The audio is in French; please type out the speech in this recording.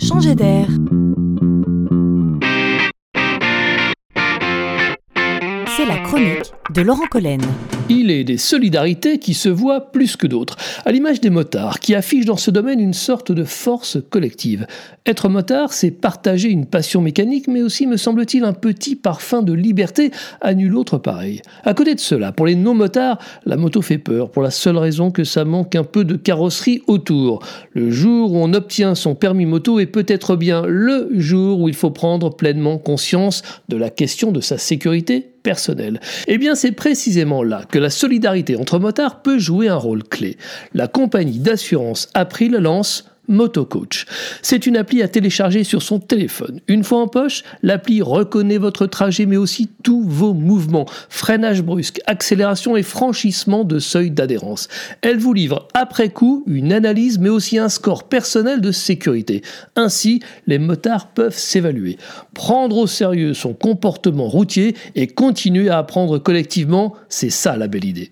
changer d'air. La chronique de Laurent Collen. Il est des solidarités qui se voient plus que d'autres, à l'image des motards, qui affichent dans ce domaine une sorte de force collective. Être motard, c'est partager une passion mécanique, mais aussi, me semble-t-il, un petit parfum de liberté à nul autre pareil. À côté de cela, pour les non-motards, la moto fait peur, pour la seule raison que ça manque un peu de carrosserie autour. Le jour où on obtient son permis moto est peut-être bien le jour où il faut prendre pleinement conscience de la question de sa sécurité personnelle. Eh bien, c'est précisément là que la solidarité entre motards peut jouer un rôle clé. La compagnie d'assurance April lance MotoCoach. C'est une appli à télécharger sur son téléphone. Une fois en poche, l'appli reconnaît votre trajet mais aussi tous vos mouvements, freinage brusque, accélération et franchissement de seuil d'adhérence. Elle vous livre après coup une analyse mais aussi un score personnel de sécurité. Ainsi, les motards peuvent s'évaluer, prendre au sérieux son comportement routier et continuer à apprendre collectivement, c'est ça la belle idée.